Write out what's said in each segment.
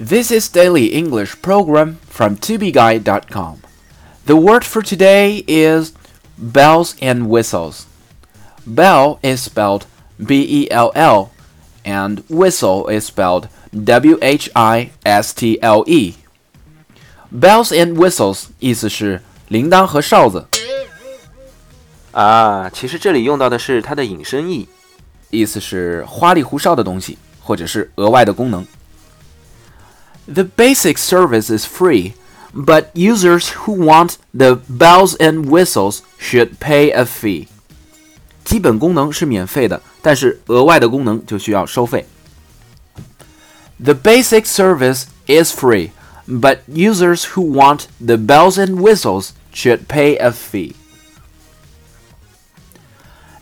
This is Daily English program from tobeguide.com. The word for today is bells and whistles. Bell is spelled B E L L, and whistle is spelled W H I S T L E. Bells and whistles 意思是铃铛和哨子，啊，其实这里用到的是它的引申义。意思是花里胡哨的东西，或者是额外的功能。 The basic service is free, but users who want the bells and whistles should pay a fee. 基本功能是免费的，但是额外的功能就需要收费。The basic service is free, but users who want the bells and whistles should pay a fee.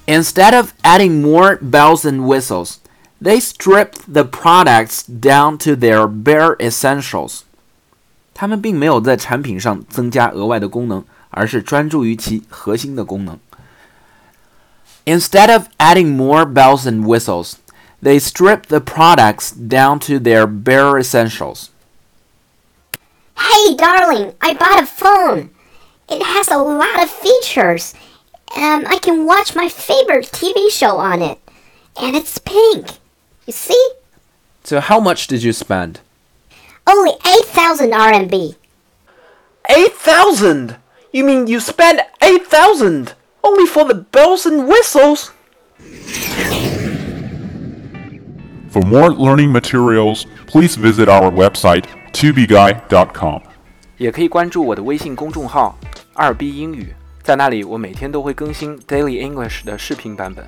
Instead of adding more bells and whistles, they stripped the products down to their bare essentials. 他们并没有在产品上增加额外的功能，而是专注于其核心的功能。Instead of adding more bells and whistles, they stripped the products down to their bare essentials. Hey, darling, I bought a phone. It has a lot of features. Um, I can watch my favorite TV show on it. And it's pink. You see? So how much did you spend? Only 8,000 RMB. 8,000! You mean you spent 8,000 only for the bells and whistles? For more learning materials, please visit our website tubeguy.com. 也可以关注我的微信公众号“二 B 英语”，在那里我每天都会更新 Daily English 的视频版本。